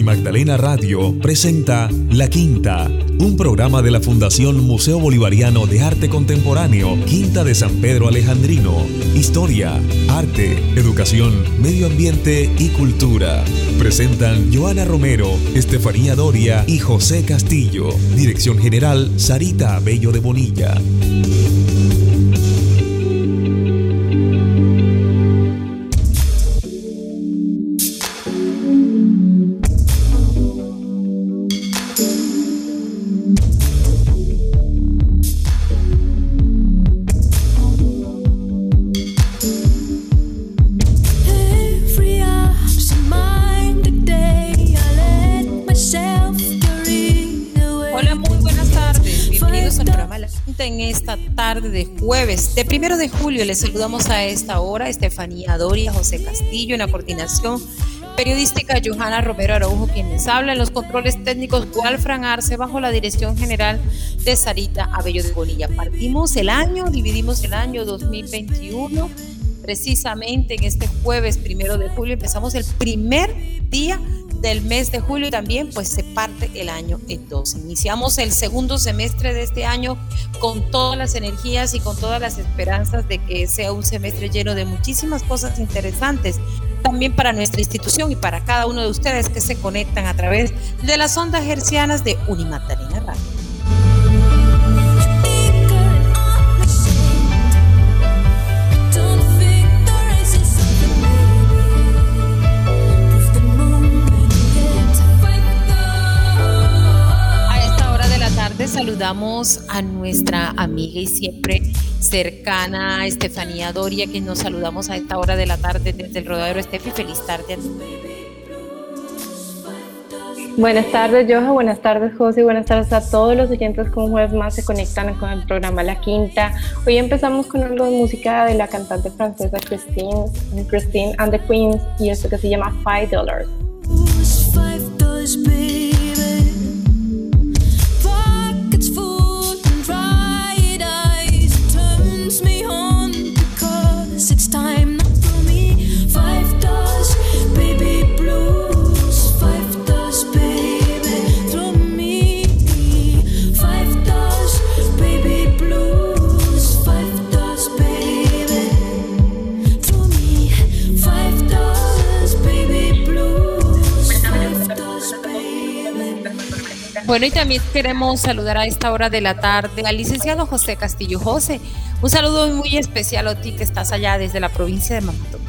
Unimagdalena Radio presenta La Quinta, un programa de la Fundación Museo Bolivariano de Arte Contemporáneo, Quinta de San Pedro Alejandrino. Historia, arte, educación, medio ambiente y cultura. Presentan Joana Romero, Estefanía Doria y José Castillo. Dirección General Sarita Bello de Bonilla. De primero de julio. Les saludamos a esta hora Estefanía Doria, José Castillo, en la coordinación periodística Johanna Romero Araujo, quien les habla en los controles técnicos Walfran Arce, bajo la dirección general de Sarita Abello de Bonilla. Partimos el año, dividimos el año 2021, precisamente en este jueves primero de julio, empezamos el primer día del mes de julio y también pues se parte el año en dos. Iniciamos el segundo semestre de este año con todas las energías y con todas las esperanzas de que sea un semestre lleno de muchísimas cosas interesantes también para nuestra institución y para cada uno de ustedes que se conectan a través de las ondas hercianas de Unimatarina Radio. Saludamos a nuestra amiga y siempre cercana Estefanía Doria, que nos saludamos a esta hora de la tarde desde el Rodadero Estefi. Feliz tarde a Buenas tardes, Joja. Buenas tardes, José. Buenas tardes a todos los oyentes que un jueves más se conectan con el programa La Quinta. Hoy empezamos con algo de música de la cantante francesa Christine, Christine and the Queens y esto que se llama Five Dollars. Bueno, y también queremos saludar a esta hora de la tarde al licenciado José Castillo. José, un saludo muy especial a ti que estás allá desde la provincia de Mamato.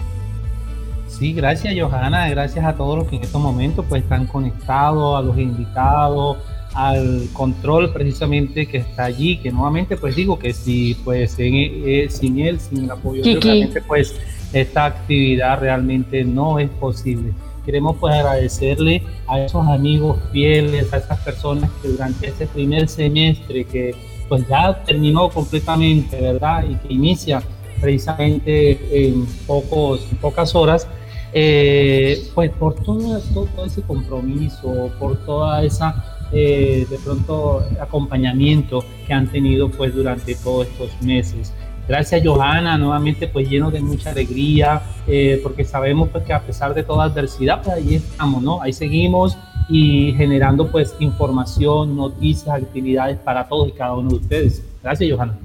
Sí, gracias Johanna, gracias a todos los que en estos momentos pues están conectados, a los invitados, al control precisamente que está allí, que nuevamente pues digo que si pues eh, sin él, sin el apoyo, realmente pues esta actividad realmente no es posible queremos pues agradecerle a esos amigos fieles, a esas personas que durante este primer semestre que pues ya terminó completamente, ¿verdad? Y que inicia precisamente en, pocos, pocas horas, eh, pues por todo, todo, ese compromiso, por toda esa, eh, de pronto, acompañamiento que han tenido pues durante todos estos meses. Gracias Johanna, nuevamente pues lleno de mucha alegría, eh, porque sabemos pues que a pesar de toda adversidad, pues ahí estamos, ¿no? Ahí seguimos y generando pues información, noticias, actividades para todos y cada uno de ustedes. Gracias Johanna.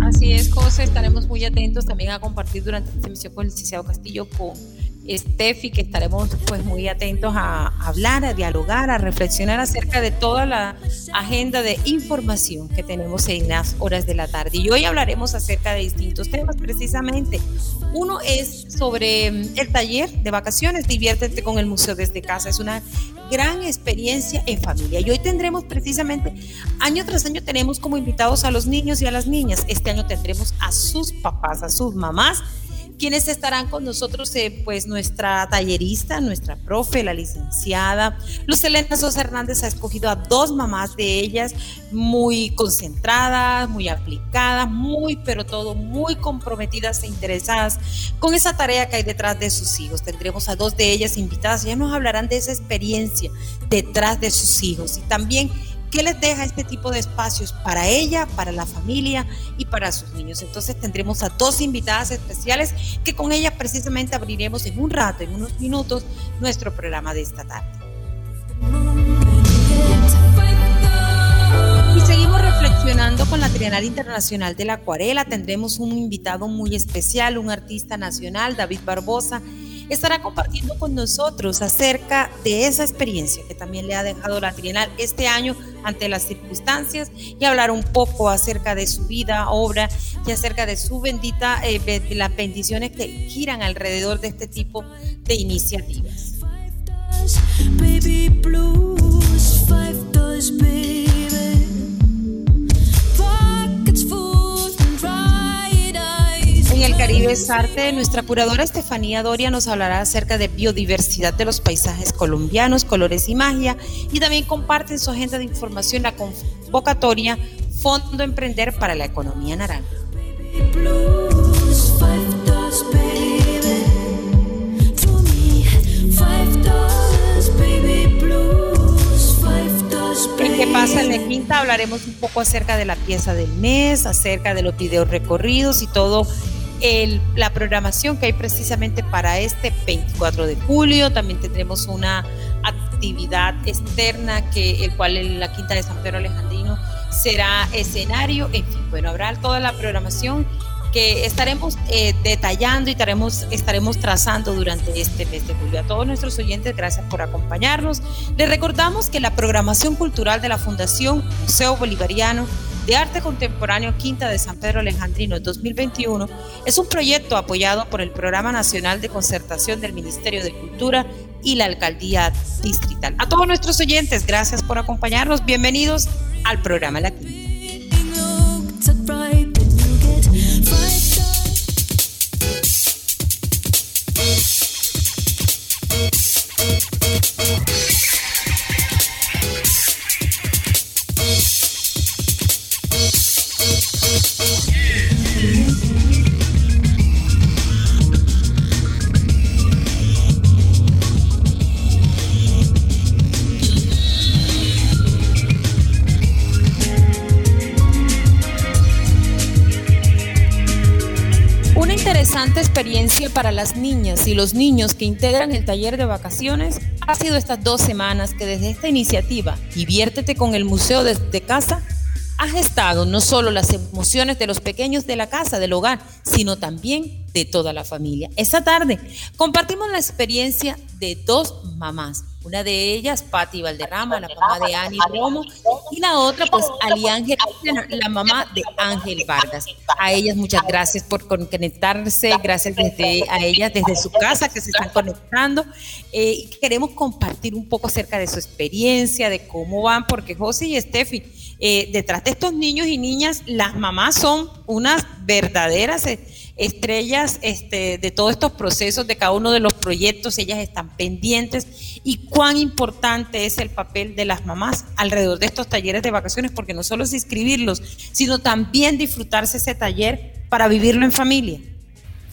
Así es, José, estaremos muy atentos también a compartir durante esta emisión con el licenciado Castillo con Steffi, que estaremos pues muy atentos a hablar, a dialogar, a reflexionar acerca de toda la agenda de información que tenemos en las horas de la tarde. Y hoy hablaremos acerca de distintos temas precisamente. Uno es sobre mm, el taller de vacaciones, diviértete con el museo desde casa. Es una gran experiencia en familia. Y hoy tendremos precisamente, año tras año tenemos como invitados a los niños y a las niñas. Este año tendremos a sus papás, a sus mamás quienes estarán con nosotros, eh, pues nuestra tallerista, nuestra profe, la licenciada. Luz Elena Sosa Hernández ha escogido a dos mamás de ellas muy concentradas, muy aplicadas, muy, pero todo muy comprometidas e interesadas con esa tarea que hay detrás de sus hijos. Tendremos a dos de ellas invitadas, ya nos hablarán de esa experiencia detrás de sus hijos y también ¿Qué les deja este tipo de espacios para ella, para la familia y para sus niños? Entonces tendremos a dos invitadas especiales que con ellas precisamente abriremos en un rato, en unos minutos, nuestro programa de esta tarde. Y seguimos reflexionando con la Trienal Internacional de la Acuarela. Tendremos un invitado muy especial, un artista nacional, David Barbosa estará compartiendo con nosotros acerca de esa experiencia que también le ha dejado la Trienal este año ante las circunstancias y hablar un poco acerca de su vida, obra y acerca de su bendita, eh, las bendiciones que giran alrededor de este tipo de iniciativas. El Caribe es arte. Nuestra curadora Estefanía Doria nos hablará acerca de biodiversidad de los paisajes colombianos, colores y magia. Y también comparte en su agenda de información la convocatoria Fondo Emprender para la Economía Naranja. En qué pasa en la quinta hablaremos un poco acerca de la pieza del mes, acerca de los videos recorridos y todo la programación que hay precisamente para este 24 de julio. También tendremos una actividad externa que el cual en la Quinta de San Pedro Alejandrino será escenario. En fin, bueno, habrá toda la programación que estaremos eh, detallando y estaremos, estaremos trazando durante este mes de julio. A todos nuestros oyentes, gracias por acompañarnos. Les recordamos que la programación cultural de la Fundación Museo Bolivariano de Arte Contemporáneo Quinta de San Pedro Alejandrino 2021 es un proyecto apoyado por el Programa Nacional de Concertación del Ministerio de Cultura y la Alcaldía Distrital. A todos nuestros oyentes, gracias por acompañarnos. Bienvenidos al programa La y los niños que integran el taller de vacaciones ha sido estas dos semanas que desde esta iniciativa Diviértete con el Museo desde casa ha gestado no solo las emociones de los pequeños de la casa, del hogar, sino también de toda la familia. Esta tarde compartimos la experiencia de dos mamás una de ellas, Patti Valderrama, la mamá de Ani Romo, y la otra, pues, Ali Ángel, la mamá de Ángel Vargas. A ellas muchas gracias por conectarse, gracias desde, a ellas desde su casa que se están conectando. Eh, queremos compartir un poco acerca de su experiencia, de cómo van, porque José y Steffi, eh, detrás de estos niños y niñas, las mamás son unas verdaderas... Eh, estrellas este, de todos estos procesos, de cada uno de los proyectos, ellas están pendientes y cuán importante es el papel de las mamás alrededor de estos talleres de vacaciones, porque no solo es inscribirlos, sino también disfrutarse ese taller para vivirlo en familia.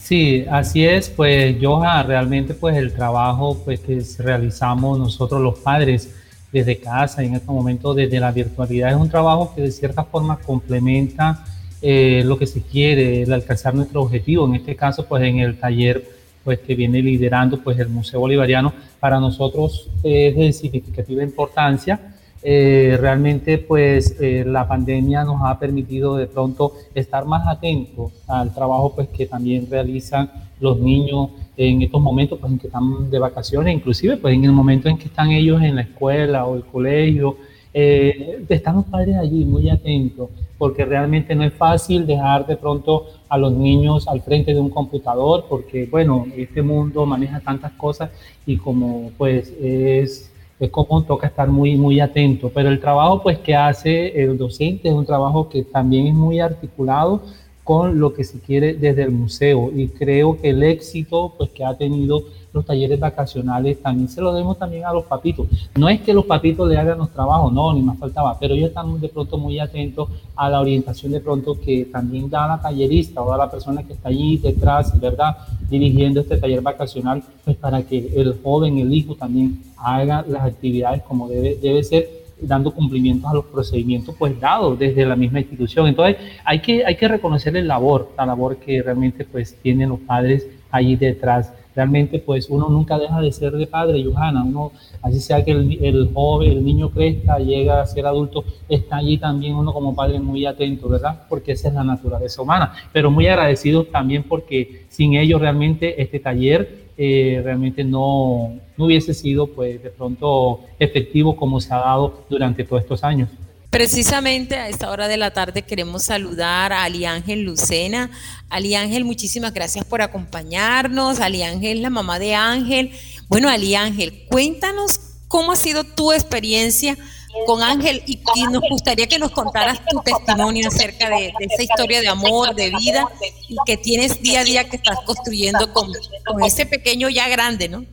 Sí, así es, pues Joja, realmente pues el trabajo pues que realizamos nosotros los padres desde casa y en este momento desde la virtualidad es un trabajo que de cierta forma complementa eh, lo que se quiere, el alcanzar nuestro objetivo. En este caso, pues en el taller pues que viene liderando pues el Museo Bolivariano, para nosotros es de significativa importancia. Eh, realmente pues eh, la pandemia nos ha permitido de pronto estar más atentos al trabajo pues que también realizan los niños en estos momentos pues en que están de vacaciones, inclusive pues en el momento en que están ellos en la escuela o el colegio, eh, están los padres allí muy atentos porque realmente no es fácil dejar de pronto a los niños al frente de un computador, porque bueno, este mundo maneja tantas cosas y como pues es, es como toca estar muy, muy atento, pero el trabajo pues que hace el docente es un trabajo que también es muy articulado con lo que se quiere desde el museo y creo que el éxito pues que ha tenido los talleres vacacionales también se lo demos también a los papitos. No es que los papitos le hagan los trabajos, no, ni más faltaba, pero ellos están de pronto muy atentos a la orientación de pronto que también da la tallerista o da la persona que está allí detrás, ¿verdad? Dirigiendo este taller vacacional, pues para que el joven, el hijo también haga las actividades como debe, debe ser dando cumplimientos a los procedimientos pues dados desde la misma institución. Entonces hay que, hay que reconocer el labor, la labor que realmente pues tienen los padres allí detrás. Realmente pues uno nunca deja de ser de padre, Johanna, uno, así sea que el, el joven, el niño crezca, llega a ser adulto, está allí también uno como padre muy atento, ¿verdad? Porque esa es la naturaleza humana, pero muy agradecidos también porque sin ellos realmente este taller eh, realmente no, no hubiese sido pues de pronto efectivo como se ha dado durante todos estos años. Precisamente a esta hora de la tarde queremos saludar a Ali Ángel Lucena. Ali Ángel, muchísimas gracias por acompañarnos. Ali Ángel, la mamá de Ángel. Bueno, Ali Ángel, cuéntanos cómo ha sido tu experiencia con Ángel y, nos gustaría que nos contaras tu testimonio acerca de, esa historia de amor, de vida y que tienes día a día que estás construyendo con, con ese pequeño ya grande, ¿no?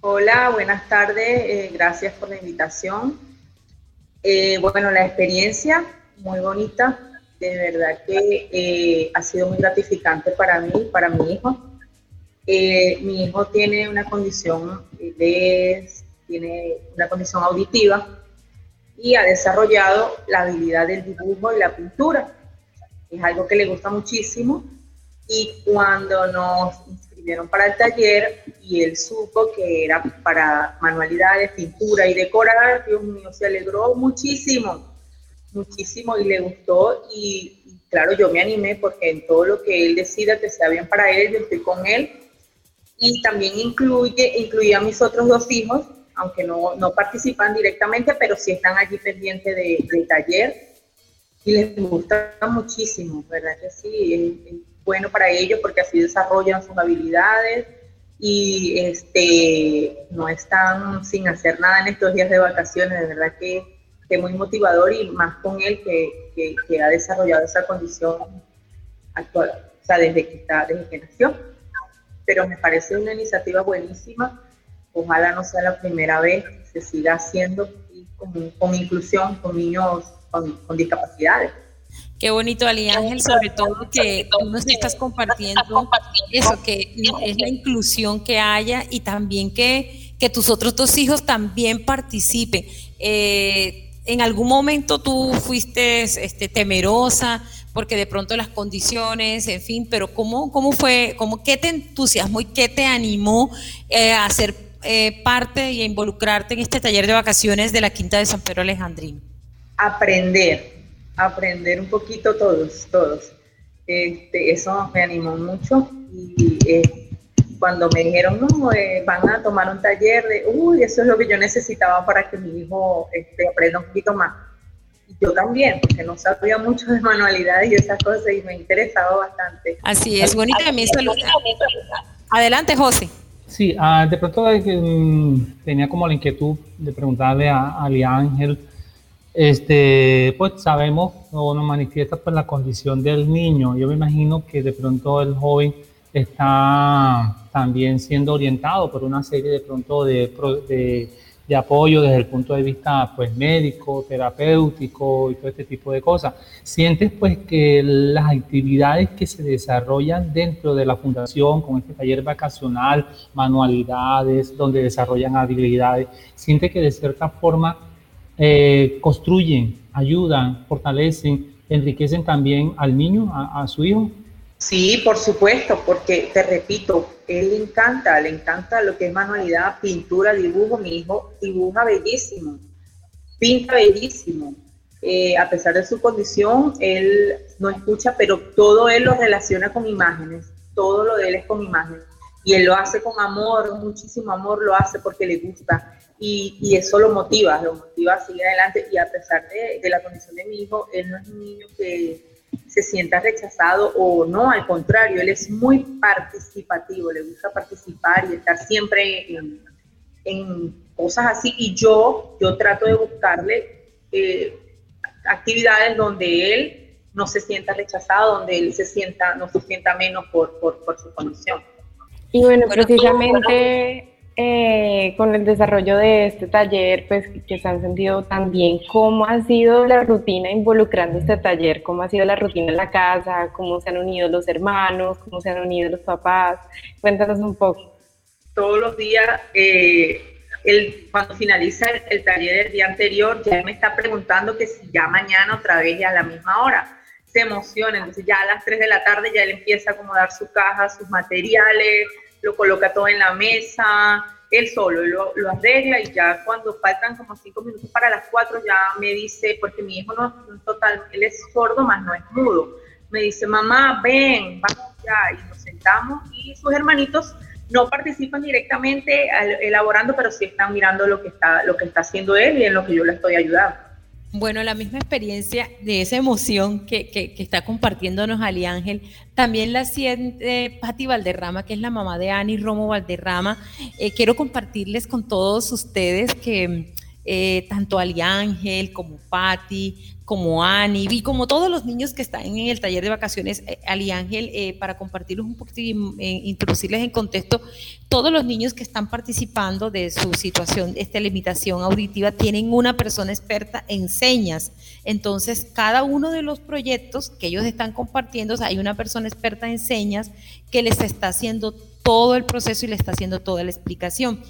Hola, buenas tardes, eh, gracias por la invitación. Eh, bueno, la experiencia muy bonita, de verdad que eh, ha sido muy gratificante para mí, para mi hijo. mi hijo tiene una condición de, tiene una condición auditiva y ha desarrollado la habilidad del dibujo y la pintura. Es algo que le gusta muchísimo. Y cuando nos inscribieron para el taller y él supo que era para manualidades, pintura y decorar, Dios mío, se alegró muchísimo, muchísimo y le gustó. Y, claro, yo me animé porque en todo lo que él decida que sea bien para él, yo estoy con él. Y también incluye, incluía a mis otros dos hijos aunque no, no participan directamente, pero sí están allí pendientes de, del taller y les gusta muchísimo, ¿verdad que sí? Es, bueno para ellos porque así desarrollan sus habilidades y este, no están sin hacer nada en estos días de vacaciones, de verdad que es muy motivador y más con él que, que, que, ha desarrollado esa condición actual, o sea, desde que, está, desde que nació. Pero me parece una iniciativa buenísima ojalá no sea la primera vez que se siga haciendo con, inclusión con niños con, discapacidades. Qué bonito, Ali Ángel, sobre todo que tú nos estás compartiendo eso, que es la inclusión que haya y también que, que tus otros dos hijos también participen. Eh, en algún momento tú fuiste este, temerosa porque de pronto las condiciones, en fin, pero ¿cómo, cómo fue, cómo, qué te entusiasmó y qué te animó eh, a hacer eh, parte y involucrarte en este taller de vacaciones de la Quinta de San Pedro Alejandrino? Aprender, aprender un poquito todos, todos. Este, eso me animó mucho y eh, cuando me dijeron, no, eh, van a tomar un taller de, uy, eso es lo que yo necesitaba para que mi hijo este, aprenda un poquito más. Y yo también, porque no sabía mucho de manualidades y esas cosas y me interesaba bastante. Así es, bonita también Adelante, José. Sí, ah, de pronto mm, tenía como la inquietud de preguntarle a Ali Ángel, este, pues sabemos o nos manifiesta pues la condición del niño. Yo me imagino que de pronto el joven está también siendo orientado por una serie de pronto de, de de apoyo desde el punto de vista pues médico, terapéutico y todo este tipo de cosas. Sientes pues que las actividades que se desarrollan dentro de la fundación con este taller vacacional, manualidades, donde desarrollan habilidades, sientes que de cierta forma eh, construyen, ayudan, fortalecen, enriquecen también al niño, a su hijo. Sí, por supuesto, porque te repito, él le encanta, le encanta lo que es manualidad, pintura, dibujo. Mi hijo dibuja bellísimo, pinta bellísimo. Eh, a pesar de su condición, él no escucha, pero todo él lo relaciona con imágenes, todo lo de él es con imágenes. Y él lo hace con amor, muchísimo amor, lo hace porque le gusta. Y, eso lo motiva, lo motiva a seguir adelante. Y a pesar de la condición de mi hijo, él no es un niño que se sienta rechazado o no, al contrario, él es muy participativo, le gusta participar y estar siempre en, cosas así y yo, yo trato de buscarle eh, actividades donde él no se sienta rechazado, donde él se sienta, no se sienta menos por, por, por su condición. Y bueno, precisamente eh, con el desarrollo de este taller, pues que se han sentido también, ¿cómo ha sido la rutina involucrando este taller? ¿Cómo ha sido la rutina en la casa? ¿Cómo se han unido los hermanos? ¿Cómo se han unido los papás? Cuéntanos un poco. Todos los días, eh, el, cuando finaliza el, taller del día anterior, ya me está preguntando que si ya mañana otra vez y a la misma hora. Se emociona, entonces ya a las 3 de la tarde ya él empieza a acomodar su caja, sus materiales, lo coloca todo en la mesa, él solo lo, lo, arregla y ya cuando faltan como cinco minutos para las cuatro ya me dice, porque mi hijo no es total, él es sordo, más no es mudo. Me dice, mamá, ven, vamos ya, y nos sentamos y sus hermanitos no participan directamente elaborando, pero sí están mirando lo que está, lo que está haciendo él y en lo que yo le estoy ayudando. Bueno, la misma experiencia de esa emoción que, que, está compartiéndonos Ali Ángel, también la siente Patti Valderrama, que es la mamá de Ani Romo Valderrama. Eh, quiero compartirles con todos ustedes que eh, tanto Ali Ángel como Patti, como Ani, y como todos los niños que están en el taller de vacaciones, eh, Ali Ángel, eh, para compartirlos un poquito y introducirles en contexto, todos los niños que están participando de su situación, esta limitación auditiva, tienen una persona experta en señas. Entonces, cada uno de los proyectos que ellos están compartiendo, hay una persona experta en señas que les está haciendo todo el proceso y le está haciendo toda la explicación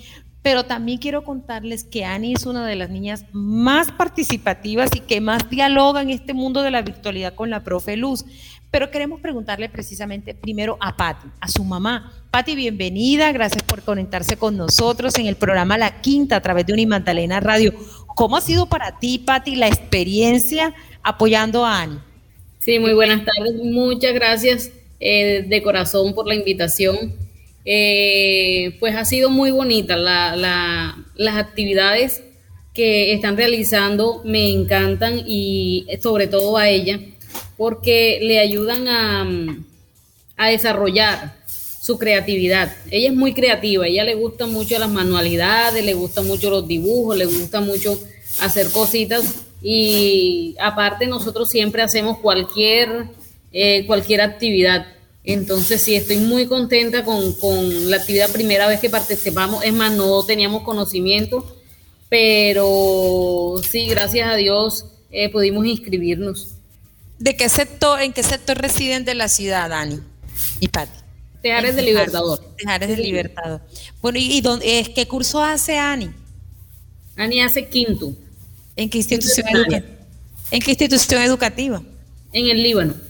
pero también quiero contarles que Ani es una de las niñas más participativas y que más dialoga en este mundo de la virtualidad con la profe Luz. Pero queremos preguntarle precisamente primero a Patti, a su mamá. Patti, bienvenida, gracias por conectarse con nosotros en el programa La Quinta a través de Unimagdalena Radio. ¿Cómo ha sido para ti, Patti, la experiencia apoyando a Ani? Sí, muy buenas tardes, muchas gracias eh, de corazón por la invitación eh, pues ha sido muy bonita. las actividades que están realizando me encantan y sobre todo a ella porque le ayudan a, a desarrollar su creatividad. Ella es muy creativa, ella le gusta mucho las manualidades, le gusta mucho los dibujos, le gusta mucho hacer cositas y aparte nosotros siempre hacemos cualquier, eh, cualquier actividad. Entonces sí, estoy muy contenta con, la actividad primera vez que participamos. Es más, no teníamos conocimiento, pero sí, gracias a Dios eh, pudimos inscribirnos. ¿De qué sector, en qué sector residen de la ciudad, Dani y Pati? Tejares de Libertador. Tejares de Libertador. Bueno, ¿y, dónde, qué curso hace Ani? Ani hace quinto. ¿En qué institución, ¿En qué institución educativa? En el Líbano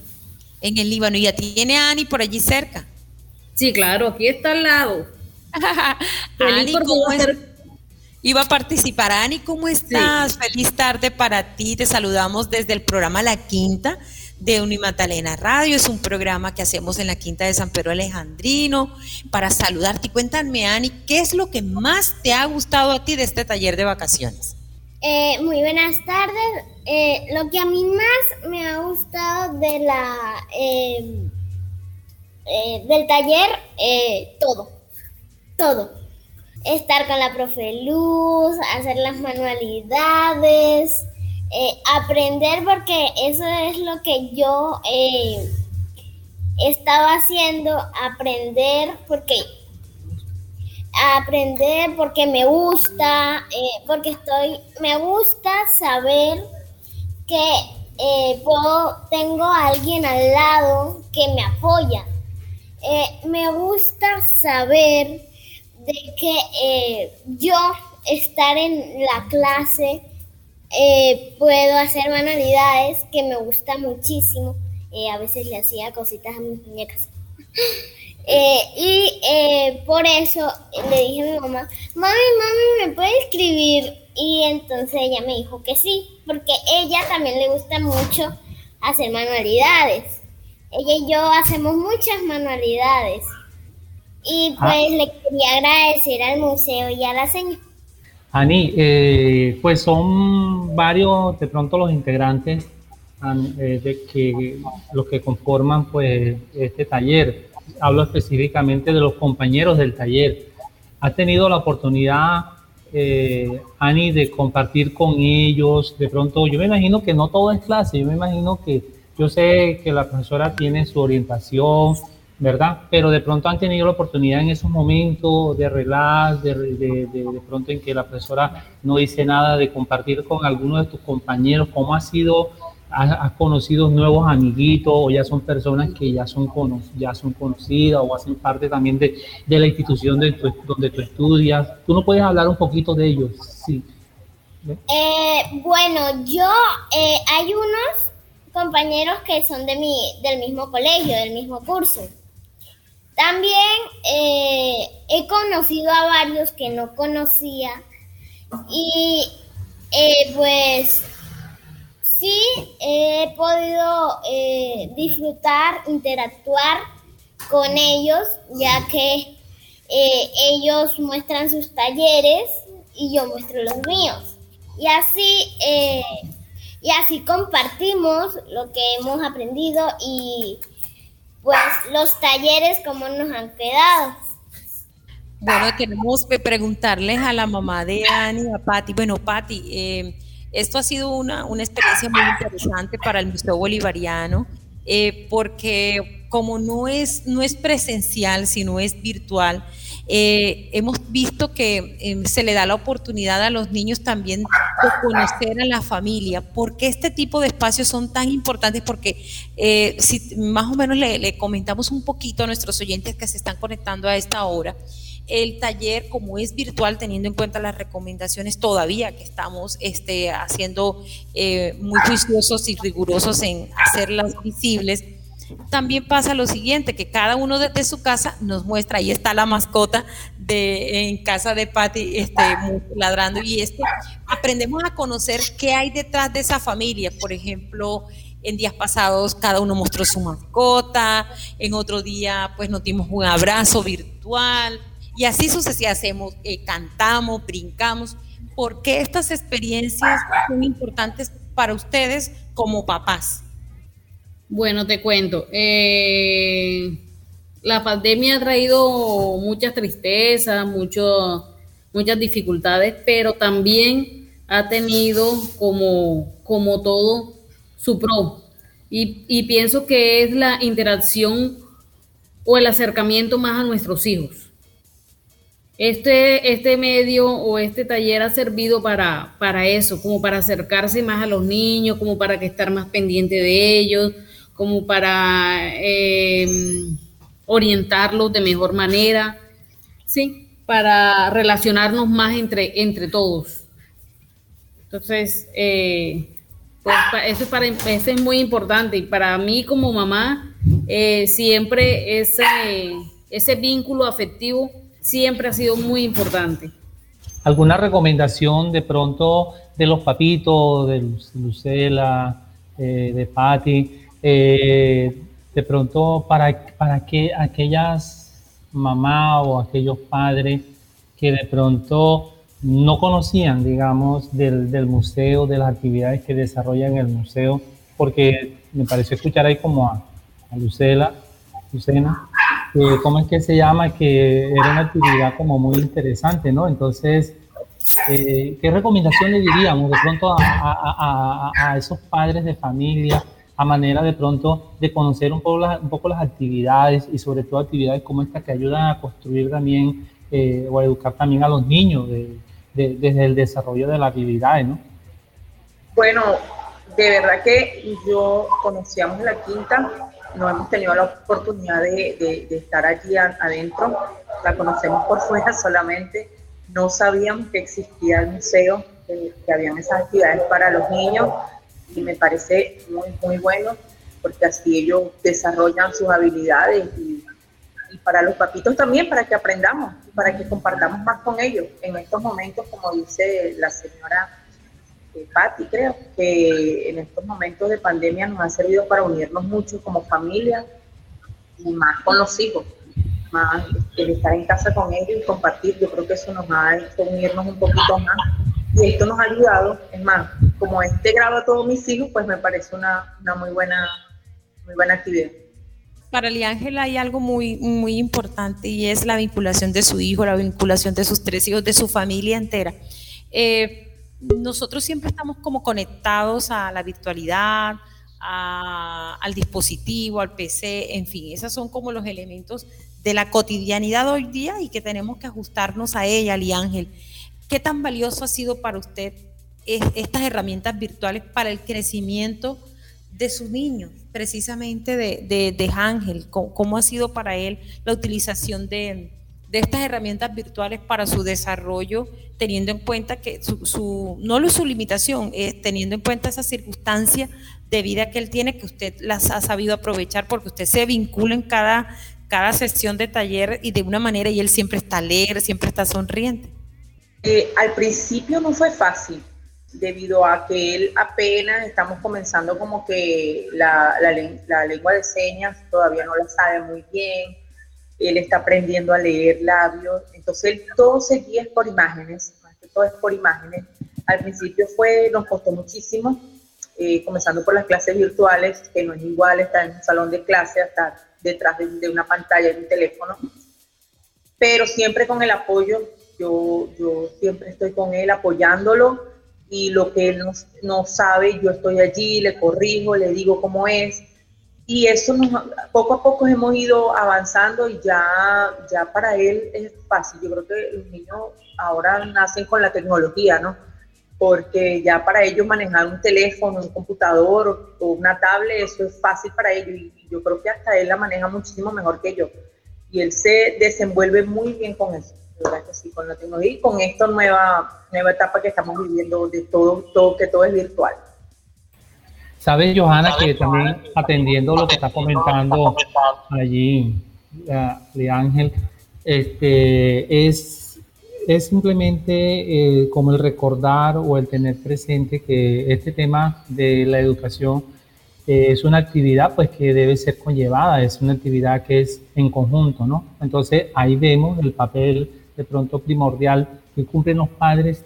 en el Líbano. ¿Y ya tiene a Ani por allí cerca? Sí, claro, aquí está al lado. Ani, ¿cómo Iba a participar. Ani, ¿cómo estás? Feliz tarde para ti. Te saludamos desde el programa La Quinta de Unimatalena Radio. Es un programa que hacemos en la Quinta de San Pedro Alejandrino para saludarte. Cuéntame, Ani, ¿qué es lo que más te ha gustado a ti de este taller de vacaciones? Eh, muy buenas tardes. Eh, lo que a mí más me ha gustado de la em, eh, del taller, todo, todo. Estar con la profe Luz, hacer las manualidades, aprender porque eso es lo que yo estaba haciendo, aprender porque aprender porque me gusta, eh, porque estoy, me gusta saber que eh, puedo, tengo a alguien al lado que me apoya. Eh, me gusta saber de que yo estar en la clase puedo hacer manualidades que me gusta muchísimo. a veces le hacía cositas a mis muñecas. Eh, y eh, por eso le dije a mi mamá, mami, mami, ¿me puede escribir? Y entonces ella me dijo que sí, porque ella también le gusta mucho hacer manualidades. Ella y yo hacemos muchas manualidades. Y ah. pues le quería agradecer al museo y a la señora. Ani, eh, pues son varios de pronto los integrantes de que los que conforman pues este taller hablo específicamente de los compañeros del taller. ¿Ha tenido la oportunidad, eh, Ani, de compartir con ellos? De pronto, yo me imagino que no todo es clase, yo me imagino que yo sé que la profesora tiene su orientación, ¿verdad? Pero de pronto han tenido la oportunidad en esos momentos de relax, de, de, de, pronto en que la profesora no dice nada, de compartir con alguno de tus compañeros cómo ha sido, has, conocido nuevos amiguitos o ya son personas que ya son, ya son conocidas o hacen parte también de, de la institución de donde tú estudias. ¿Tú no puedes hablar un poquito de ellos? Sí. Eh, bueno, yo, eh, hay unos compañeros que son de mi, del mismo colegio, del mismo curso. También eh, he conocido a varios que no conocía y pues sí he podido eh, disfrutar, interactuar con ellos, ya que ellos muestran sus talleres y yo muestro los míos. Y así, y así compartimos lo que hemos aprendido y pues los talleres cómo nos han quedado. Bueno, queremos preguntarles a la mamá de Ani, a Patti. Bueno, Patti, eh, esto ha sido una, una, experiencia muy interesante para el Museo Bolivariano, eh, porque como no es, no es presencial, sino es virtual, eh, hemos visto que em, se le da la oportunidad a los niños también de conocer a la familia. ¿Por qué este tipo de espacios son tan importantes? Porque eh, más o menos le, comentamos un poquito a nuestros oyentes que se están conectando a esta hora, el taller, como es virtual, teniendo en cuenta las recomendaciones todavía que estamos este, haciendo eh, muy juiciosos y rigurosos en hacerlas visibles, también pasa lo siguiente, que cada uno desde su casa nos muestra, ahí está la mascota de en casa de Patty este, ladrando y este, aprendemos a conocer qué hay detrás de esa familia. Por ejemplo, en días pasados cada uno mostró su mascota, en otro día pues nos dimos un abrazo virtual y así sucesivamente hacemos, eh, cantamos, brincamos. ¿Por qué estas experiencias son importantes para ustedes como papás? Bueno, te cuento. Eh, la pandemia ha traído muchas tristezas, muchas dificultades, pero también ha tenido como, como todo su pro. Y pienso que es la interacción o el acercamiento más a nuestros hijos. Este, este medio o este taller ha servido para, para eso, como para acercarse más a los niños, como para estar más pendiente de ellos, como para em, orientarlos de mejor manera, ¿sí? Para relacionarnos más entre, entre todos. Entonces, eh, pues eso es, para, eso es muy importante y para mí como mamá, eh, siempre ese, ese vínculo afectivo siempre ha sido muy importante. ¿Alguna recomendación de pronto de los papitos, de Lucela, eh, de Patti? Eh, de pronto para, para que aquellas mamás o aquellos padres que de pronto no conocían, digamos, del, del, museo, de las actividades que desarrollan el museo, porque me pareció escuchar ahí como a, Lucela, Lucena, ¿cómo es que se llama? Que era una actividad como muy interesante, ¿no? Entonces, eh, ¿qué recomendación le diríamos de pronto a esos padres de familia? a manera de pronto de conocer un poco, las, un poco las actividades y sobre todo actividades como esta que ayudan a construir también eh, o a educar también a los niños desde el desarrollo de las habilidades, ¿no? Bueno, de verdad que yo conocíamos la quinta, no hemos tenido la oportunidad de, estar allí adentro, la conocemos por fuera solamente, no sabíamos que existía el museo, que, habían esas actividades para los niños, y me parece muy, muy bueno porque así ellos desarrollan sus habilidades y, para los papitos también, para que aprendamos, para que compartamos más con ellos. En estos momentos, como dice la señora eh, Patti, creo que en estos momentos de pandemia nos ha servido para unirnos mucho como familia y más con los hijos, más el estar en casa con ellos y compartir. Yo creo que eso nos ha hecho unirnos un poquito más y esto nos ha ayudado, es más, como este grado a todos mis hijos, pues me parece una, una muy, buena, muy buena actividad. Para Ángel hay algo muy, muy importante y es la vinculación de su hijo, la vinculación de sus tres hijos, de su familia entera. Eh, nosotros siempre estamos como conectados a la virtualidad, al dispositivo, al PC, en fin, esos son como los elementos de la cotidianidad hoy día y que tenemos que ajustarnos a ella, Ali Ángel. ¿Qué tan valioso ha sido para usted estas herramientas virtuales para el crecimiento de sus niños, precisamente de, de, Ángel? ¿Cómo, ha sido para él la utilización de, estas herramientas virtuales para su desarrollo, teniendo en cuenta que su, su no su limitación, es teniendo en cuenta esa circunstancia de vida que él tiene, que usted las ha sabido aprovechar porque usted se vincula en cada cada sesión de taller y de una manera y él siempre está alegre, siempre está sonriente? Eh, al principio no fue fácil, debido a que él apenas estamos comenzando como que la, la, lengua de señas todavía no la sabe muy bien, él está aprendiendo a leer labios, entonces él todo se guía por imágenes, todo es por imágenes. Al principio fue, nos costó muchísimo, eh, comenzando por las clases virtuales, que no es igual estar en un salón de clase, estar detrás de, una pantalla de un teléfono, pero siempre con el apoyo, yo, yo siempre estoy con él apoyándolo y lo que él no, no sabe, yo estoy allí, le corrijo, le digo cómo es. Y eso poco a poco hemos ido avanzando y ya, ya para él es fácil. Yo creo que los niños ahora nacen con la tecnología, ¿no? porque ya para ellos manejar un teléfono, un computador o una tablet, eso es fácil para ellos y yo creo que hasta él la maneja muchísimo mejor que yo. Y él se desenvuelve muy bien con eso, ¿verdad que sí? Con la tecnología y con esta nueva, nueva etapa que estamos viviendo de todo, todo, que todo es virtual. Sabes, Johanna, que también atendiendo lo que está comentando allí, de Ángel, este, es es simplemente eh, como el recordar o el tener presente que este tema de la educación eh, es una actividad pues que debe ser conllevada, es una actividad que es en conjunto, ¿no? Entonces ahí vemos el papel de pronto primordial que cumplen los padres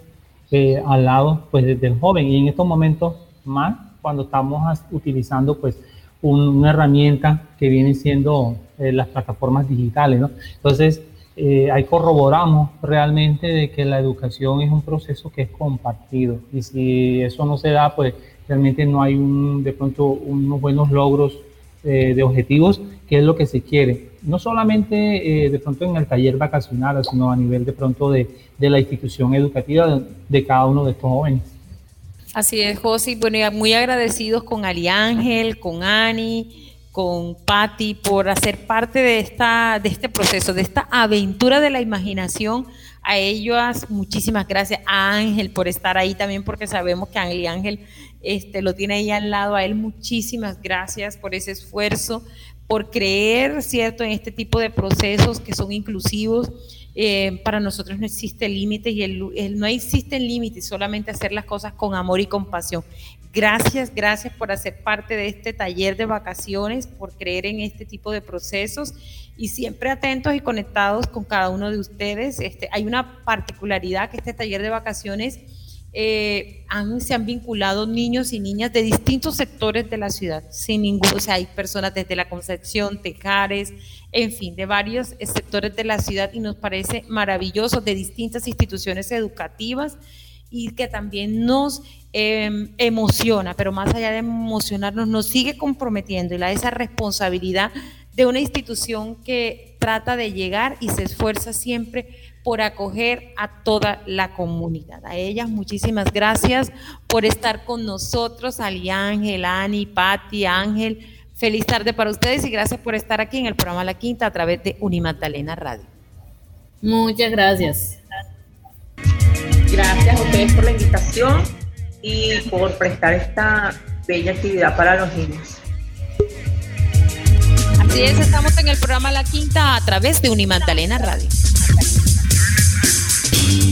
eh, al lado pues del joven y en estos momentos más cuando estamos utilizando pues una herramienta que viene siendo las plataformas digitales, ¿no? Entonces eh, ahí corroboramos realmente de que la educación es un proceso que es compartido y si eso no se da, pues realmente no hay un, de pronto unos buenos logros eh, de objetivos, que es lo que se quiere. No solamente eh, de pronto en el taller vacacional, sino a nivel de pronto de, de la institución educativa de, cada uno de estos jóvenes. Así es, José. Bueno, muy agradecidos con Ari Ángel, con Ani con Patti por hacer parte de, esta, de este proceso, de esta aventura de la imaginación. A ellos muchísimas gracias. A Ángel por estar ahí también, porque sabemos que Ángel y Ángel este, lo tiene ahí al lado. A él muchísimas gracias por ese esfuerzo, por creer, ¿cierto?, en este tipo de procesos que son inclusivos. Eh, para nosotros no existe límite y el, no existen límites, solamente hacer las cosas con amor y compasión. Gracias, gracias por hacer parte de este taller de vacaciones, por creer en este tipo de procesos y siempre atentos y conectados con cada uno de ustedes. Este, hay una particularidad que este taller de vacaciones eh, han, se han vinculado niños y niñas de distintos sectores de la ciudad, sin ningún, o sea, hay personas desde la Concepción, Tejares, en fin, de varios sectores de la ciudad y nos parece maravilloso de distintas instituciones educativas y que también nos em, emociona, pero más allá de emocionarnos, nos sigue comprometiendo y la esa responsabilidad de una institución que trata de llegar y se esfuerza siempre por acoger a toda la comunidad. A ellas muchísimas gracias por estar con nosotros, Ali Ángel, Ani, Patti, Ángel. Feliz tarde para ustedes y gracias por estar aquí en el programa La Quinta a través de Unimagdalena Radio. Muchas gracias. Gracias a ustedes por la invitación y por prestar esta bella actividad para los niños. Así es, estamos en el programa La Quinta a través de Unimagdalena Radio. Thank you.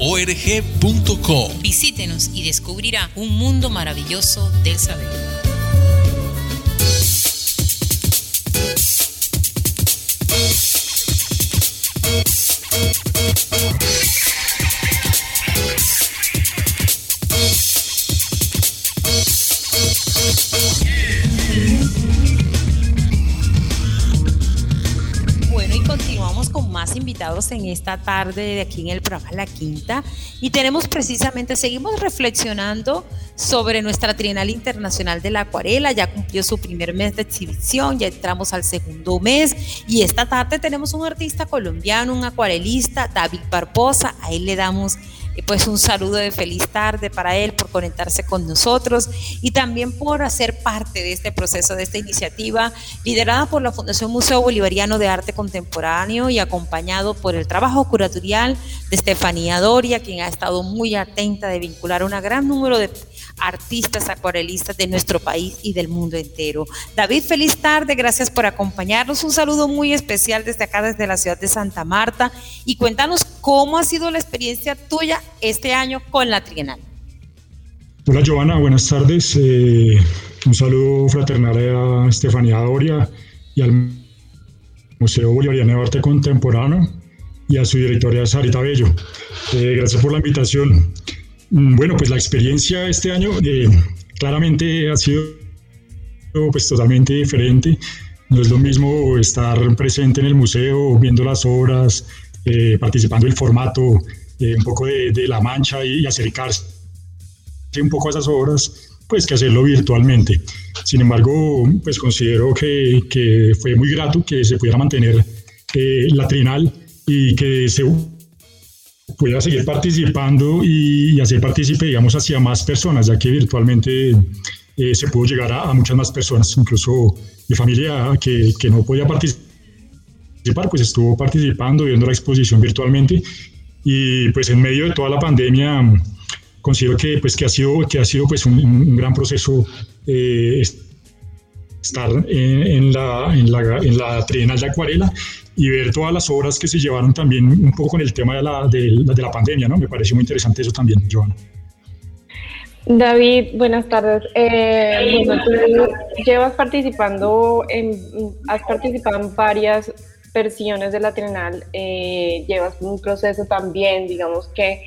org.co. Visítenos y descubrirá un mundo maravilloso del saber. Esta tarde de aquí en el programa La Quinta. Y tenemos precisamente, seguimos reflexionando sobre nuestra Trienal Internacional de la Acuarela, ya cumplió su primer mes de exhibición, ya entramos al segundo mes. Y esta tarde tenemos un artista colombiano, un acuarelista, David Barbosa, a él le damos pues un saludo de feliz tarde para él por conectarse con nosotros y también por hacer parte de este proceso, de esta iniciativa liderada por la Fundación Museo Bolivariano de Arte Contemporáneo y acompañado por el trabajo curatorial de Estefanía Doria, quien ha estado muy atenta de vincular un gran número de artistas acuarelistas de nuestro país y del mundo entero. David, feliz tarde, gracias por acompañarnos. Un saludo muy especial desde acá, desde la ciudad de Santa Marta. Y cuéntanos cómo ha sido la experiencia tuya este año con la Trienal. Hola Giovanna, buenas tardes. Eh, un saludo fraternal a Estefanía Doria y al Museo Bolivariano de Arte Contemporáneo y a su directora Sarita Bello. Eh, gracias por la invitación. Mm, bueno, pues la experiencia este año eh, claramente ha sido pues totalmente diferente. No es lo mismo estar presente en el museo, viendo las obras, eh, participando del formato, eh, un poco de, la mancha y, acercarse un poco a esas obras, pues que hacerlo virtualmente. Sin embargo, pues considero que, fue muy grato que se pudiera mantener la trinal y que se pueda seguir participando y, hacer partícipe, digamos, hacia más personas, ya que virtualmente eh, se pudo llegar a, muchas más personas, incluso mi familia que, que, no podía participar, pues estuvo participando, viendo la exposición virtualmente. Y pues en medio de toda la pandemia considero que, pues, que ha sido, que ha sido pues un, gran proceso eh, estar en, la, en, la, en la Trienal de Acuarela y ver todas las obras que se llevaron también un poco con el tema de la, de, de la pandemia, ¿no? Me pareció muy interesante eso también, Joana. David, buenas tardes. Eh, bueno, tú llevas participando en, has participado en varias versiones de la Trienal, eh, llevas un proceso también, digamos que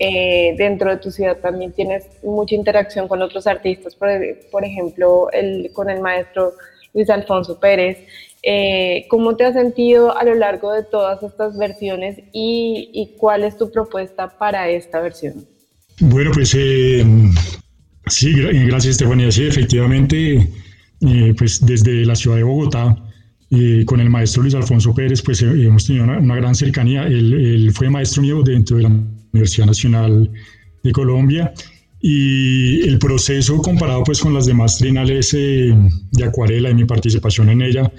eh, dentro de tu ciudad también tienes mucha interacción con otros artistas, por, por ejemplo, el, con el maestro Luis Alfonso Pérez. Eh, ¿Cómo te has sentido a lo largo de todas estas versiones y, cuál es tu propuesta para esta versión? Bueno, pues eh, sí, gracias Estefanía. Sí, efectivamente, pues desde la ciudad de Bogotá, con el maestro Luis Alfonso Pérez, pues hemos tenido una, gran cercanía. Él, fue maestro mío dentro de la Universidad Nacional de Colombia y el proceso comparado pues con las demás trinales de acuarela y mi participación en ella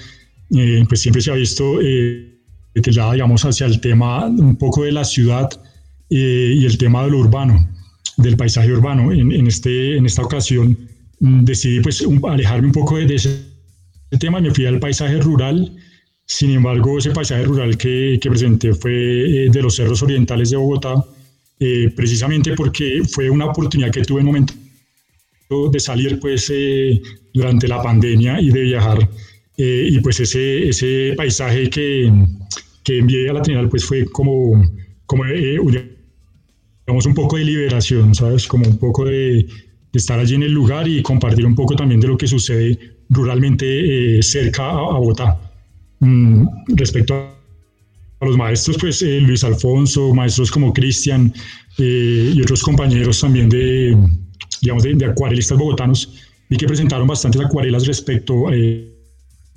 eh, pues siempre se ha visto eh, digamos, hacia el tema un poco de la ciudad eh, y el tema de lo urbano, del paisaje urbano. En, en este, en esta ocasión mm, decidí pues alejarme un poco de, ese tema y me fui al paisaje rural. Sin embargo, ese paisaje rural que, que presenté fue eh, de los cerros orientales de Bogotá, precisamente porque fue una oportunidad que tuve en momento de salir pues durante la pandemia y de viajar eh, y pues ese, ese paisaje que, que envié a la Trinidad pues fue como, como eh, digamos, un poco de liberación, ¿sabes? Como un poco de, estar allí en el lugar y compartir un poco también de lo que sucede ruralmente eh, cerca a, Bogotá. Mm, respecto a los maestros, pues Luis Alfonso, maestros como Cristian y otros compañeros también de, digamos, de, de, acuarelistas bogotanos, vi que presentaron bastantes acuarelas respecto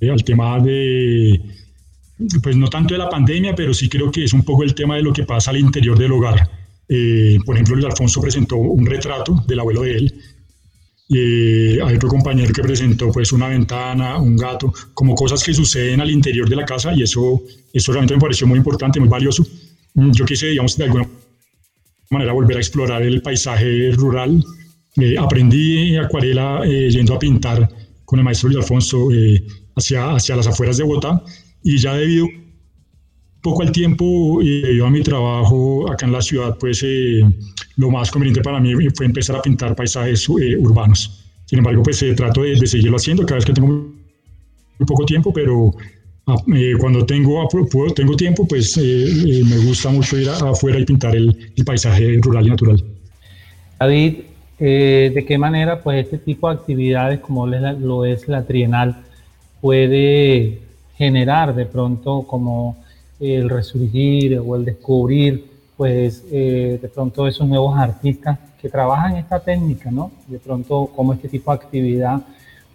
eh, al tema de, pues no tanto de la pandemia, pero sí creo que es un poco el tema de lo que pasa al interior del hogar. Eh, por ejemplo, Luis Alfonso presentó un retrato del abuelo de él. Eh, hay otro compañero que presentó pues una ventana, un gato, como cosas que suceden al interior de la casa y eso, eso realmente me pareció muy importante, muy valioso. Mm, yo quise, digamos, de alguna manera volver a explorar el paisaje rural. aprendí acuarela yendo a pintar con el maestro Luis Alfonso hacia, hacia las afueras de Bogotá y ya debido poco al tiempo y debido a mi trabajo acá en la ciudad, pues eh, lo más conveniente para mí fue empezar a pintar paisajes eh, urbanos. Sin embargo, pues eh, trato de, seguirlo haciendo cada vez que tengo muy poco tiempo, pero ah, cuando tengo, tengo tiempo, pues me gusta mucho ir afuera y pintar el, el, paisaje rural y natural. David, ¿de qué manera pues este tipo de actividades como lo es la trienal puede generar de pronto como el resurgir o el descubrir, pues eh, de pronto esos nuevos artistas que trabajan esta técnica, ¿no? De pronto cómo este tipo de actividad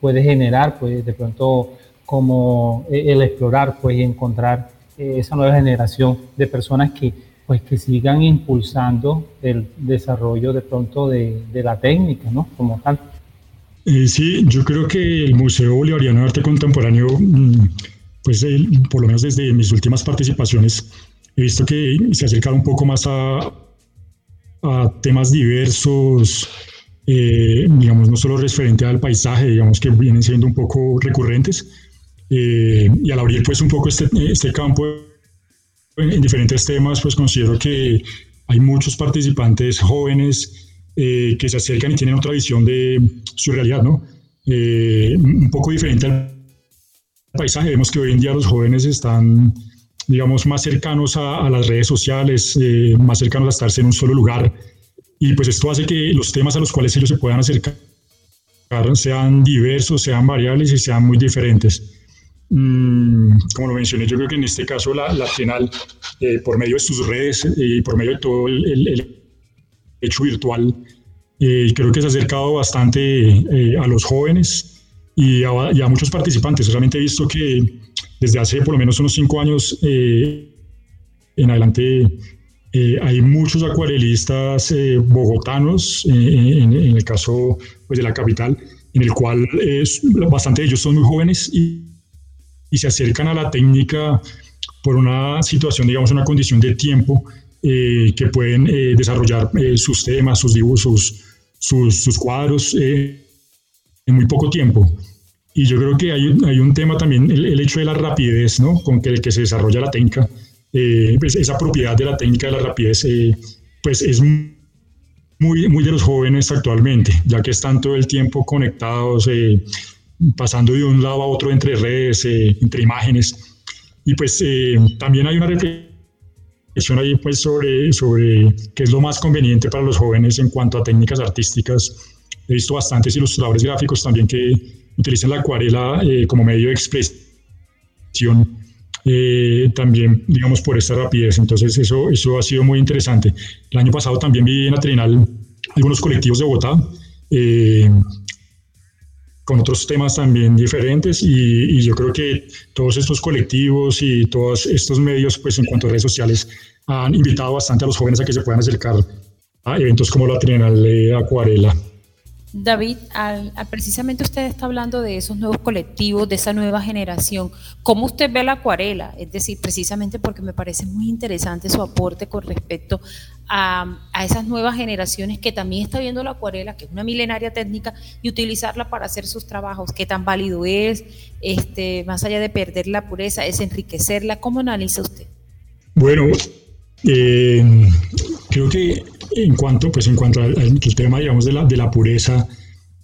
puede generar, pues de pronto como el explorar, pues y encontrar esa nueva generación de personas que pues que sigan impulsando el desarrollo de pronto de, de la técnica, ¿no? Como tal. Eh, sí, yo creo que el Museo Bolivariano de Arte Contemporáneo, mm, pues por lo menos desde mis últimas participaciones, he visto que se ha acercado un poco más a, temas diversos, eh, digamos, no solo referente al paisaje, digamos que vienen siendo un poco recurrentes, eh, y al abrir pues un poco este, este campo en diferentes temas, pues considero que hay muchos participantes jóvenes eh, que se acercan y tienen otra visión de su realidad, ¿no? Eh, un poco diferente al paisaje. Vemos que hoy en día los jóvenes están, digamos, más cercanos a, las redes sociales, eh, más cercanos a estarse en un solo lugar. Y pues esto hace que los temas a los cuales ellos se puedan acercar sean diversos, sean variables y sean muy diferentes. Mm, como lo mencioné, yo creo que en este caso la, la Penal, por medio de sus redes y por medio de todo el hecho virtual. Eh, creo que se ha acercado bastante eh, a los jóvenes y a, muchos participantes. Realmente he visto que desde hace por lo menos unos cinco años eh, en adelante hay muchos acuarelistas bogotanos, en, el caso pues, de la capital, en el cual bastante de ellos son muy jóvenes y, y se acercan a la técnica por una situación, digamos, una condición de tiempo eh, que pueden eh, desarrollar eh, sus temas, sus dibujos, sus, sus, cuadros en muy poco tiempo. Y yo creo que hay, hay un tema también, el, hecho de la rapidez, ¿no? Con que, el que se desarrolla la técnica, pues esa propiedad de la técnica de la rapidez, pues es muy, muy de los jóvenes actualmente, ya que están todo el tiempo conectados, pasando de un lado a otro entre redes, entre imágenes. Y pues también hay una reflexión ahí pues sobre, sobre qué es lo más conveniente para los jóvenes en cuanto a técnicas artísticas. He visto bastantes ilustradores gráficos también que utilizan la acuarela eh, como medio de expresión, eh, también digamos por esta rapidez. Entonces eso, eso ha sido muy interesante. El año pasado también vi en la Trinal algunos colectivos de Bogotá. Eh, con otros temas también diferentes y, yo creo que todos estos colectivos y todos estos medios, pues en cuanto a redes sociales, han invitado bastante a los jóvenes a que se puedan acercar a eventos como la Trienal de Acuarela. David, al, precisamente usted está hablando de esos nuevos colectivos, de esa nueva generación. ¿Cómo usted ve la acuarela? Es decir, precisamente porque me parece muy interesante su aporte con respecto a, esas nuevas generaciones que también está viendo la acuarela, que es una milenaria técnica, y utilizarla para hacer sus trabajos. ¿Qué tan válido es? Este, más allá de perder la pureza, es enriquecerla. ¿Cómo analiza usted? Bueno, eh, creo que en cuanto, pues en cuanto al, tema, digamos, de la, de la pureza,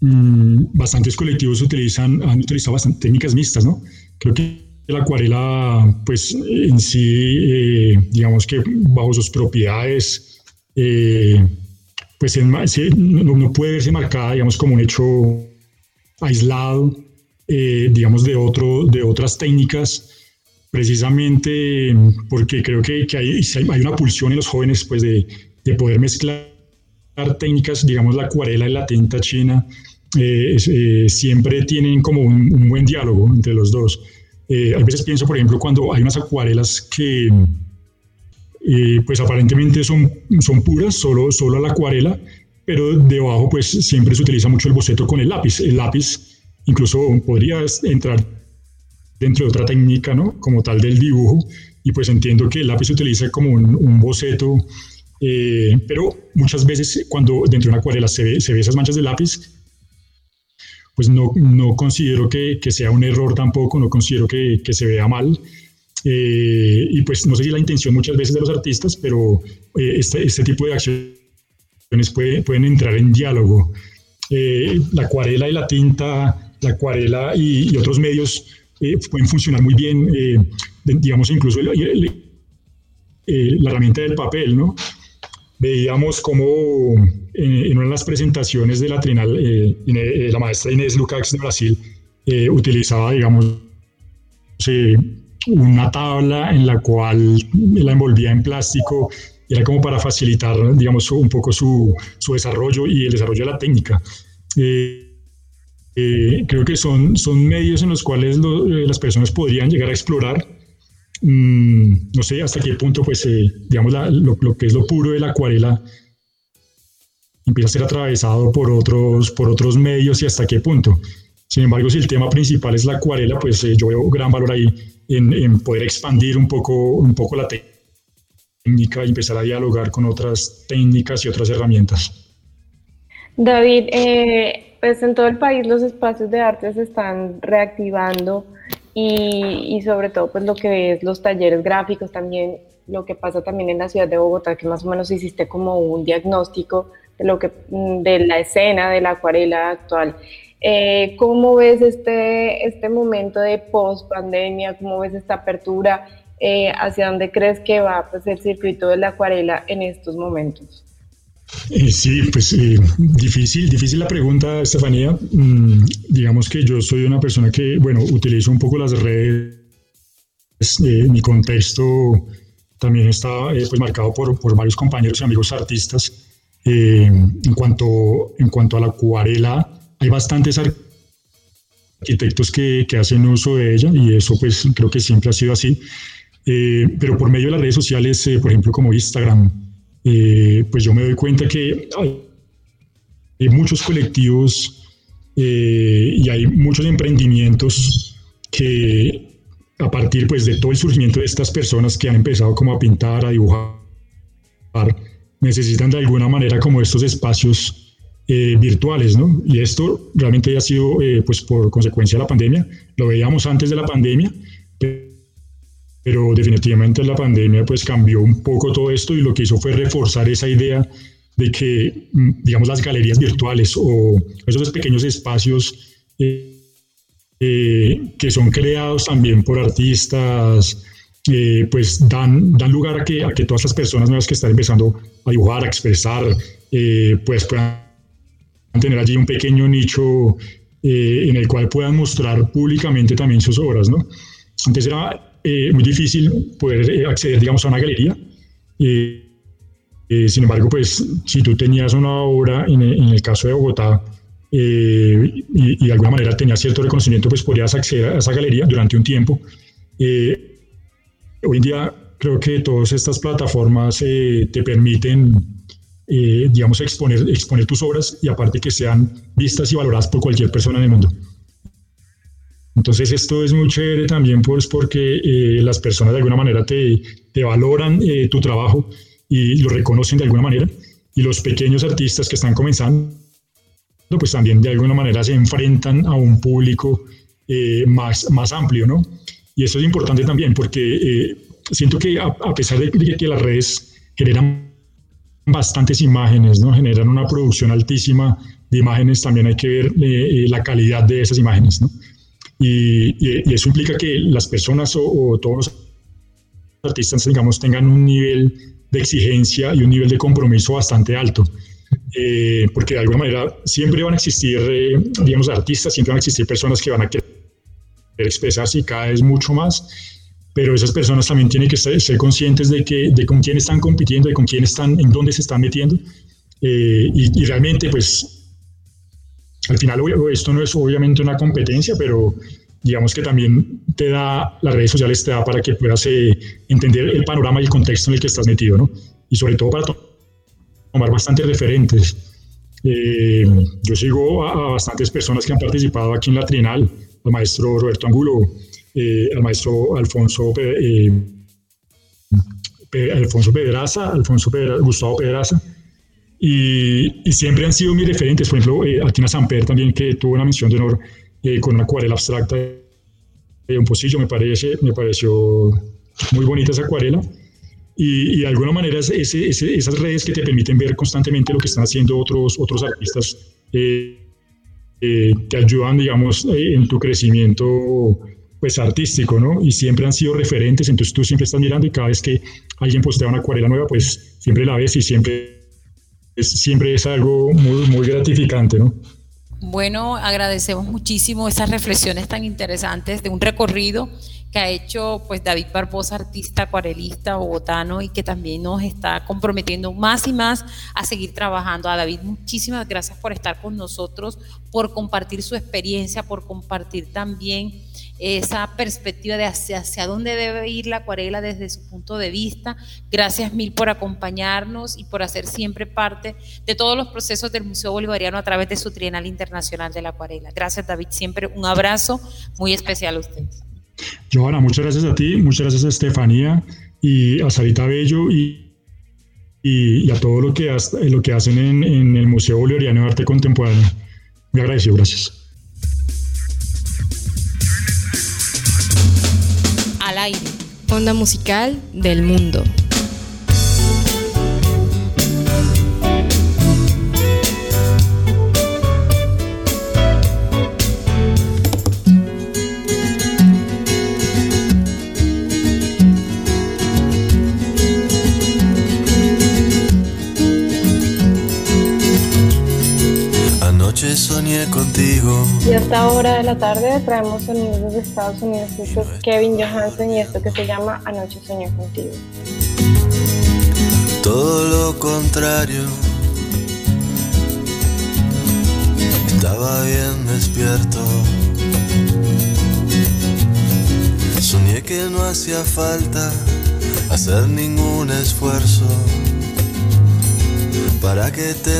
mmm, bastantes colectivos utilizan, han utilizado bastantes técnicas mixtas, ¿no? Creo que la acuarela, pues en sí, eh, digamos que bajo sus propiedades, eh, pues no, no, puede verse marcada, digamos, como un hecho aislado, eh, digamos, de, otro, de otras técnicas, precisamente porque creo que, que hay, hay, una pulsión en los jóvenes, pues, de, de poder mezclar técnicas, digamos, la acuarela y la tinta china, siempre tienen como un, un, buen diálogo entre los dos. a veces pienso, por ejemplo, cuando hay unas acuarelas que pues aparentemente son, son puras, solo, solo la acuarela, pero debajo pues siempre se utiliza mucho el boceto con el lápiz. El lápiz incluso podría entrar dentro de otra técnica, ¿no? Como tal del dibujo, y pues entiendo que el lápiz se utiliza como un, boceto, eh, pero muchas veces cuando dentro de una acuarela se ve, se ve esas manchas de lápiz, pues no, no considero que, que, sea un error tampoco, no considero que, que se vea mal, eh, y pues no sé si la intención muchas veces de los artistas, pero eh, este, este, tipo de acciones pueden entrar en diálogo. Eh, la acuarela y la tinta, la acuarela y, otros medios pueden funcionar muy bien, digamos incluso la herramienta del papel, ¿no? Veíamos como en, una de las presentaciones de la Trinal, la maestra Inés Lukács de Brasil utilizaba, digamos, una tabla en la cual la envolvía en plástico era como para facilitar, digamos, un poco su, su desarrollo y el desarrollo de la técnica. Eh, eh, creo que son, son medios en los cuales eh, las personas podrían llegar a explorar. Mm, no sé hasta qué punto, pues, digamos, lo, lo, que es lo puro de la acuarela empieza a ser atravesado por otros, por otros medios y hasta qué punto. Sin embargo, si el tema principal es la acuarela, pues yo veo gran valor ahí en, en poder expandir un poco, un poco la técnica y empezar a dialogar con otras técnicas y otras herramientas. David, eh, pues en todo el país los espacios de arte se están reactivando y, sobre todo pues lo que es los talleres gráficos también, lo que pasa también en la ciudad de Bogotá, que más o menos hiciste como un diagnóstico de lo que de la escena de la acuarela actual. Eh, ¿Cómo ves este, este momento de post pandemia? ¿Cómo ves esta apertura? Eh, ¿hacia dónde crees que va pues, el circuito de la acuarela en estos momentos? Eh, sí, pues eh, difícil, difícil la pregunta, Estefanía. Mm, digamos que yo soy una persona que, bueno, utilizo un poco las redes. mi contexto también está pues, marcado por, por, varios compañeros y amigos artistas. en, cuanto, en cuanto a la acuarela, hay bastantes arquitectos que, que, hacen uso de ella y eso pues creo que siempre ha sido así. Eh, pero por medio de las redes sociales, eh, por ejemplo, como Instagram, eh, pues yo me doy cuenta que hay muchos colectivos y hay muchos emprendimientos que a partir pues de todo el surgimiento de estas personas que han empezado como a pintar, a dibujar, necesitan de alguna manera como estos espacios virtuales, ¿no? Y esto realmente ha sido pues por consecuencia de la pandemia, lo veíamos antes de la pandemia, pero definitivamente la pandemia pues cambió un poco todo esto y lo que hizo fue reforzar esa idea de que, mm, digamos, las galerías virtuales o esos pequeños espacios eh, eh, que son creados también por artistas, eh, pues dan, dan lugar a que, a que todas las personas nuevas que están empezando a dibujar, a expresar, pues puedan tener allí un pequeño nicho en el cual puedan mostrar públicamente también sus obras, ¿no? Antes era eh, muy difícil poder eh, acceder, digamos, a una galería. Eh, sin embargo, pues si tú tenías una obra, en, el caso de Bogotá, y, y, de alguna manera tenías cierto reconocimiento, pues podías acceder a esa galería durante un tiempo. hoy en día creo que todas estas plataformas te permiten, digamos, exponer, exponer tus obras y aparte que sean vistas y valoradas por cualquier persona en el mundo. Entonces esto es muy chévere también pues porque eh, las personas de alguna manera te, te valoran eh, tu trabajo y lo reconocen de alguna manera y los pequeños artistas que están comenzando pues también de alguna manera se enfrentan a un público eh, más, más amplio, ¿no? Y eso es importante también porque siento que a, a, pesar de que las redes generan bastantes imágenes, ¿no? Generan una producción altísima de imágenes, también hay que ver la calidad de esas imágenes, ¿no? Y, eso implica que las personas o, todos los artistas, digamos, tengan un nivel de exigencia y un nivel de compromiso bastante alto. Eh, porque de alguna manera siempre van a existir, eh, digamos, artistas, siempre van a existir personas que van a querer expresarse y cada vez mucho más, pero esas personas también tienen que ser, conscientes de, que, de con quién están compitiendo, de con quién están, en dónde se están metiendo. Eh, y, y, realmente, pues, al final esto no es obviamente una competencia, pero digamos que también te da, las redes sociales te da para que puedas eh, entender el panorama y el contexto en el que estás metido, ¿no? Y sobre todo para tomar bastantes referentes. Eh, yo sigo a, bastantes personas que han participado aquí en la Trienal, al maestro Roberto Angulo, eh, al maestro Alfonso, Alfonso Pedraza, Alfonso Gustavo Pedraza, y, siempre han sido mis referentes. Por ejemplo, eh, Atina Samper también, que tuvo una misión de honor eh, con una acuarela abstracta de un pocillo, me, parece, me pareció muy bonita esa acuarela. Y, de alguna manera ese, esas redes que te permiten ver constantemente lo que están haciendo otros, otros artistas eh, te ayudan, digamos, en tu crecimiento pues artístico, ¿no? Y siempre han sido referentes, entonces tú siempre estás mirando y cada vez que alguien postea una acuarela nueva, pues siempre la ves y siempre siempre es algo muy, muy gratificante, ¿no? Bueno, agradecemos muchísimo esas reflexiones tan interesantes de un recorrido que ha hecho pues David Barbosa, artista acuarelista bogotano y que también nos está comprometiendo más y más a seguir trabajando. A David, muchísimas gracias por estar con nosotros, por compartir su experiencia, por compartir también esa perspectiva de hacia, hacia dónde debe ir la acuarela desde su punto de vista. Gracias mil por acompañarnos y por hacer siempre parte de todos los procesos del Museo Bolivariano a través de su Trienal Internacional de la Acuarela. Gracias David, siempre un abrazo muy especial a ustedes. Johanna, muchas gracias a ti, muchas gracias a Estefanía y a Sarita Bello y, y, a todo lo que, lo que hacen en, en el Museo Bolivariano de Arte Contemporáneo. Muy agradecido, gracias. Al aire, onda musical del mundo. Soñé contigo. Y a esta hora de la tarde traemos sonidos de Estados Unidos. Esto es Kevin Johansen y esto que se llama Anoche soñé contigo. Todo lo contrario. Estaba bien despierto. Soñé que no hacía falta hacer ningún esfuerzo para que te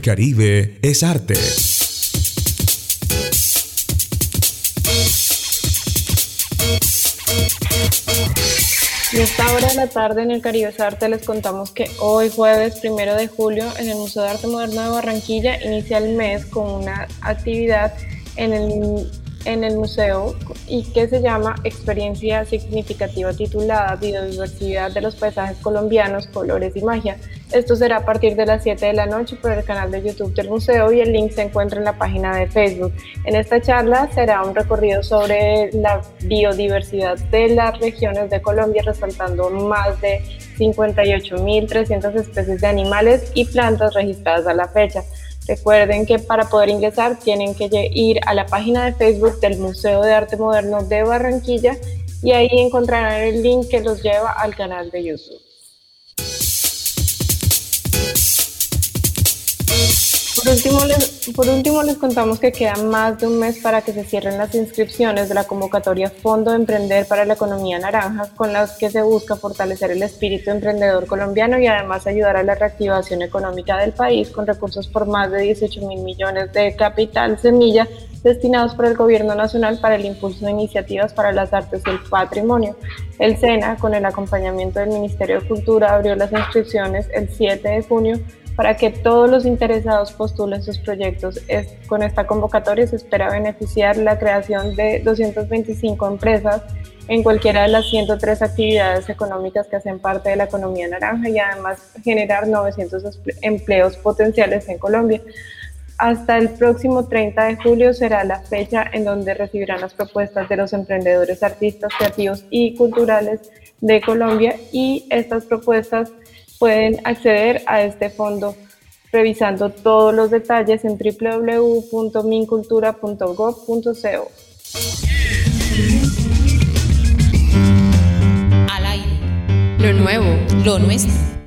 Caribe es arte. Y esta hora de la tarde en el Caribe arte les contamos que hoy jueves primero de julio en el Museo de Arte Moderno de Barranquilla inicia el mes con una actividad en el en el museo y que se llama Experiencia Significativa titulada Biodiversidad de los Paisajes Colombianos, Colores y Magia. Esto será a partir de las 7 de la noche por el canal de YouTube del museo y el link se encuentra en la página de Facebook. En esta charla será un recorrido sobre la biodiversidad de las regiones de Colombia, resaltando más de 58.300 especies de animales y plantas registradas a la fecha. Recuerden que para poder ingresar tienen que ir a la página de Facebook del Museo de Arte Moderno de Barranquilla y ahí encontrarán el link que los lleva al canal de YouTube. Por último, les, contamos que queda más de un mes para que se cierren las inscripciones de la convocatoria Fondo Emprender para la Economía Naranja, con las que se busca fortalecer el espíritu emprendedor colombiano y además ayudar a la reactivación económica del país con recursos por más de 18 mil millones de capital semilla destinados por el Gobierno Nacional para el impulso de iniciativas para las artes y el patrimonio. El SENA, con el acompañamiento del Ministerio de Cultura, abrió las inscripciones el 7 de junio para que todos los interesados postulen sus proyectos. con esta convocatoria se espera beneficiar la creación de 225 empresas en cualquiera de las 103 actividades económicas que hacen parte de la economía naranja y además generar 900 empleos potenciales en Colombia. Hasta el próximo 30 de julio será la fecha en donde recibirán las propuestas de los emprendedores, artistas, creativos y culturales de Colombia y estas propuestas Pueden acceder a este fondo revisando todos los detalles en www.mincultura.gov.co. Al aire. Lo nuevo. Lo nuestro.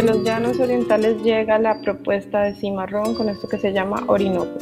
Desde los llanos orientales llega la propuesta de Cimarrón con esto que se llama Orinoco.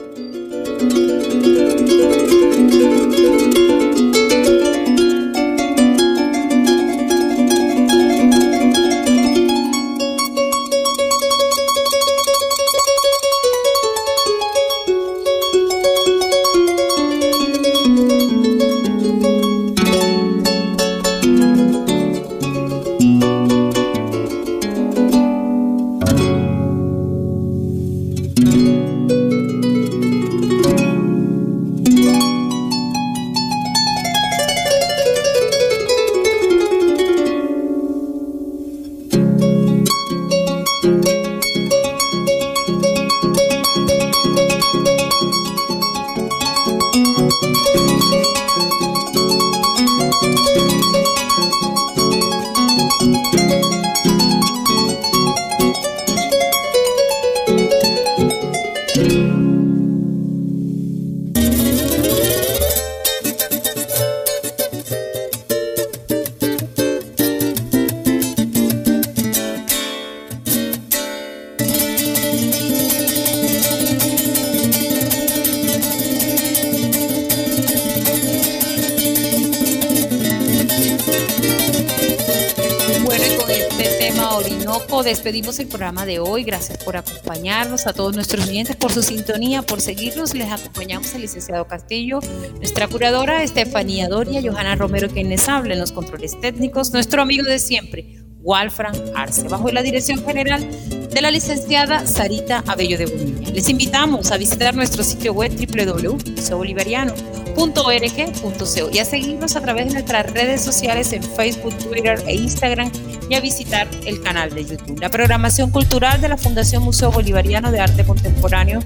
Despedimos el programa de hoy. Gracias por acompañarnos, a todos nuestros oyentes por su sintonía, por seguirnos. Les acompañamos el licenciado Castillo, nuestra curadora Estefanía Doria, Johanna Romero, quien les habla en los controles técnicos, nuestro amigo de siempre, Walfran Arce, bajo la dirección general de la licenciada Sarita Abello de Bonilla. Les invitamos a visitar nuestro sitio web www.bolivariano.org.co y a seguirnos a través de nuestras redes sociales en Facebook, Twitter e Instagram y a visitar el canal de YouTube. La programación cultural de la Fundación Museo Bolivariano de Arte Contemporáneo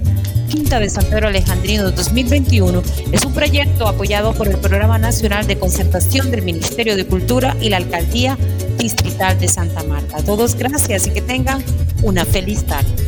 Quinta de San Pedro Alejandrino 2021 es un proyecto apoyado por el Programa Nacional de Concertación del Ministerio de Cultura y la Alcaldía Distrital de Santa Marta. Todos gracias y que tengan una feliz tarde.